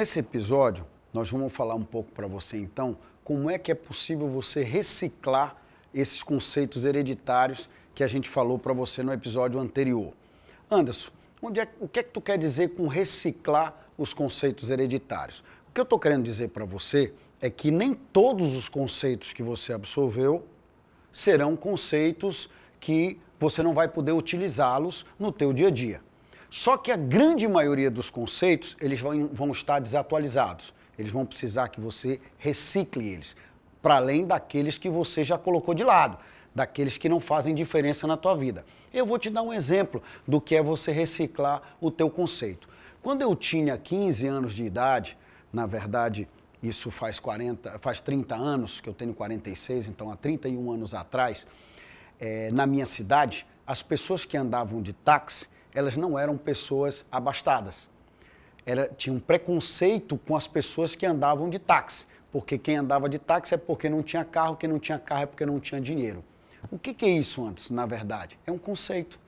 Nesse episódio, nós vamos falar um pouco para você então como é que é possível você reciclar esses conceitos hereditários que a gente falou para você no episódio anterior. Anderson, é, o que é que tu quer dizer com reciclar os conceitos hereditários? O que eu estou querendo dizer para você é que nem todos os conceitos que você absorveu serão conceitos que você não vai poder utilizá-los no teu dia a dia. Só que a grande maioria dos conceitos, eles vão, vão estar desatualizados. Eles vão precisar que você recicle eles, para além daqueles que você já colocou de lado, daqueles que não fazem diferença na tua vida. Eu vou te dar um exemplo do que é você reciclar o teu conceito. Quando eu tinha 15 anos de idade, na verdade, isso faz 40, faz 30 anos, que eu tenho 46, então há 31 anos atrás, é, na minha cidade, as pessoas que andavam de táxi, elas não eram pessoas abastadas. Era, tinha um preconceito com as pessoas que andavam de táxi, porque quem andava de táxi é porque não tinha carro, quem não tinha carro é porque não tinha dinheiro. O que, que é isso antes, na verdade? É um conceito.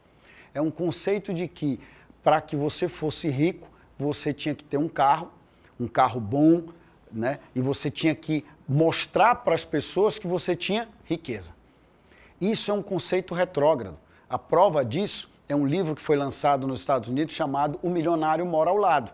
É um conceito de que para que você fosse rico, você tinha que ter um carro, um carro bom, né? E você tinha que mostrar para as pessoas que você tinha riqueza. Isso é um conceito retrógrado. A prova disso é um livro que foi lançado nos Estados Unidos chamado O Milionário Mora ao Lado.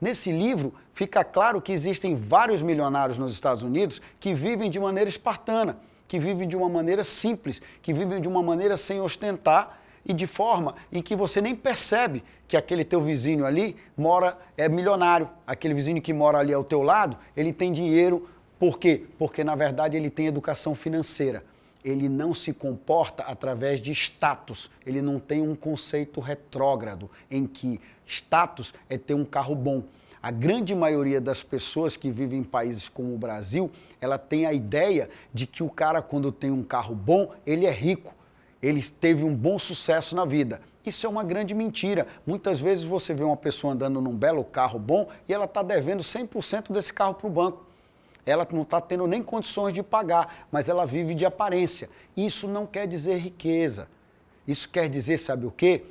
Nesse livro fica claro que existem vários milionários nos Estados Unidos que vivem de maneira espartana, que vivem de uma maneira simples, que vivem de uma maneira sem ostentar e de forma em que você nem percebe que aquele teu vizinho ali mora, é milionário. Aquele vizinho que mora ali ao teu lado, ele tem dinheiro. Por quê? Porque na verdade ele tem educação financeira. Ele não se comporta através de status. Ele não tem um conceito retrógrado em que status é ter um carro bom. A grande maioria das pessoas que vivem em países como o Brasil, ela tem a ideia de que o cara quando tem um carro bom, ele é rico ele teve um bom sucesso na vida. Isso é uma grande mentira. Muitas vezes você vê uma pessoa andando num belo carro bom e ela está devendo 100% desse carro para o banco. Ela não está tendo nem condições de pagar, mas ela vive de aparência. Isso não quer dizer riqueza. Isso quer dizer, sabe o quê?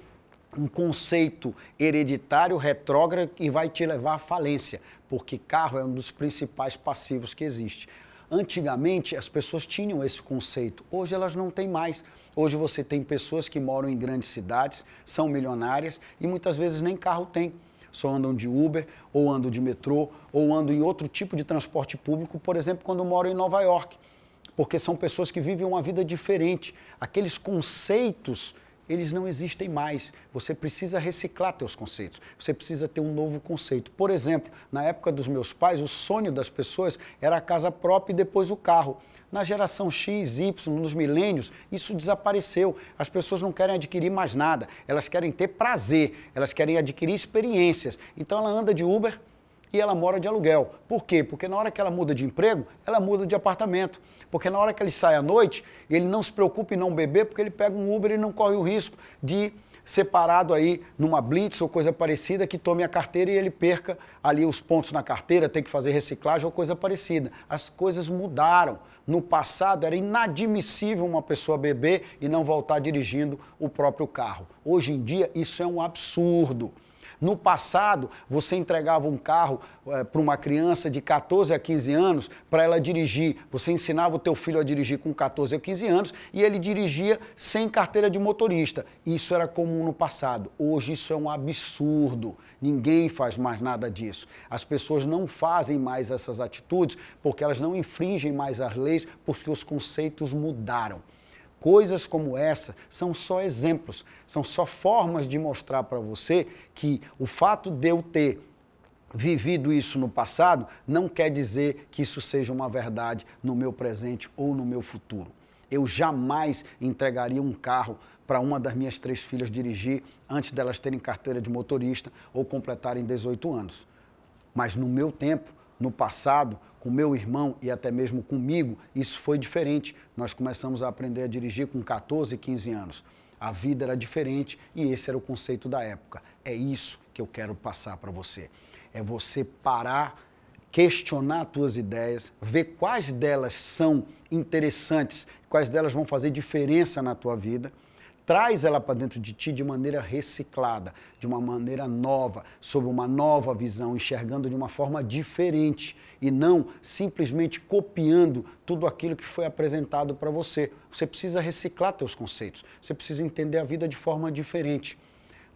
Um conceito hereditário retrógrado que vai te levar à falência, porque carro é um dos principais passivos que existe. Antigamente as pessoas tinham esse conceito, hoje elas não têm mais. Hoje você tem pessoas que moram em grandes cidades, são milionárias e muitas vezes nem carro tem. Só andam de Uber, ou andam de metrô, ou andam em outro tipo de transporte público, por exemplo, quando moram em Nova York. Porque são pessoas que vivem uma vida diferente. Aqueles conceitos eles não existem mais. Você precisa reciclar teus conceitos. Você precisa ter um novo conceito. Por exemplo, na época dos meus pais, o sonho das pessoas era a casa própria e depois o carro. Na geração X, Y, nos milênios, isso desapareceu. As pessoas não querem adquirir mais nada. Elas querem ter prazer, elas querem adquirir experiências. Então ela anda de Uber e ela mora de aluguel. Por quê? Porque na hora que ela muda de emprego, ela muda de apartamento. Porque na hora que ele sai à noite, ele não se preocupa em não beber, porque ele pega um Uber e não corre o risco de separado aí numa blitz ou coisa parecida que tome a carteira e ele perca ali os pontos na carteira, tem que fazer reciclagem ou coisa parecida. As coisas mudaram. No passado era inadmissível uma pessoa beber e não voltar dirigindo o próprio carro. Hoje em dia isso é um absurdo. No passado, você entregava um carro é, para uma criança de 14 a 15 anos para ela dirigir. Você ensinava o teu filho a dirigir com 14 a 15 anos e ele dirigia sem carteira de motorista. Isso era comum no passado. Hoje isso é um absurdo. Ninguém faz mais nada disso. As pessoas não fazem mais essas atitudes porque elas não infringem mais as leis porque os conceitos mudaram. Coisas como essa são só exemplos, são só formas de mostrar para você que o fato de eu ter vivido isso no passado não quer dizer que isso seja uma verdade no meu presente ou no meu futuro. Eu jamais entregaria um carro para uma das minhas três filhas dirigir antes delas terem carteira de motorista ou completarem 18 anos. Mas no meu tempo, no passado, com meu irmão e até mesmo comigo, isso foi diferente. Nós começamos a aprender a dirigir com 14, 15 anos. A vida era diferente e esse era o conceito da época. É isso que eu quero passar para você. É você parar, questionar suas ideias, ver quais delas são interessantes, quais delas vão fazer diferença na tua vida, traz ela para dentro de ti de maneira reciclada, de uma maneira nova, sob uma nova visão, enxergando de uma forma diferente e não simplesmente copiando tudo aquilo que foi apresentado para você. Você precisa reciclar teus conceitos. Você precisa entender a vida de forma diferente.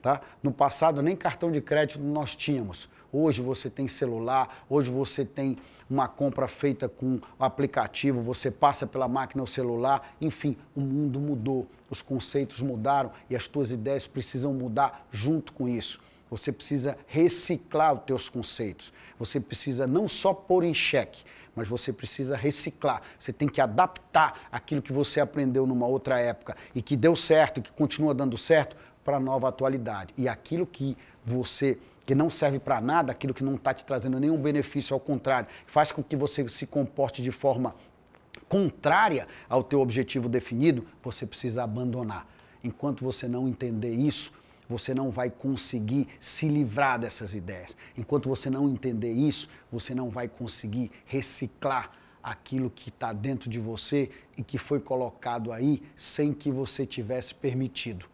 Tá? No passado, nem cartão de crédito nós tínhamos. Hoje você tem celular, hoje você tem uma compra feita com aplicativo, você passa pela máquina ou celular, enfim, o mundo mudou, os conceitos mudaram e as tuas ideias precisam mudar junto com isso. Você precisa reciclar os teus conceitos. Você precisa não só pôr em xeque, mas você precisa reciclar. Você tem que adaptar aquilo que você aprendeu numa outra época e que deu certo, e que continua dando certo, para a nova atualidade. E aquilo que você que não serve para nada, aquilo que não está te trazendo nenhum benefício, ao contrário, faz com que você se comporte de forma contrária ao teu objetivo definido, você precisa abandonar. Enquanto você não entender isso, você não vai conseguir se livrar dessas ideias. Enquanto você não entender isso, você não vai conseguir reciclar aquilo que está dentro de você e que foi colocado aí sem que você tivesse permitido,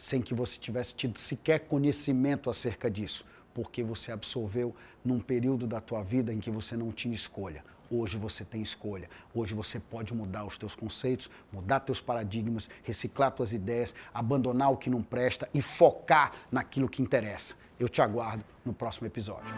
sem que você tivesse tido sequer conhecimento acerca disso porque você absorveu num período da tua vida em que você não tinha escolha. Hoje você tem escolha. Hoje você pode mudar os teus conceitos, mudar teus paradigmas, reciclar tuas ideias, abandonar o que não presta e focar naquilo que interessa. Eu te aguardo no próximo episódio.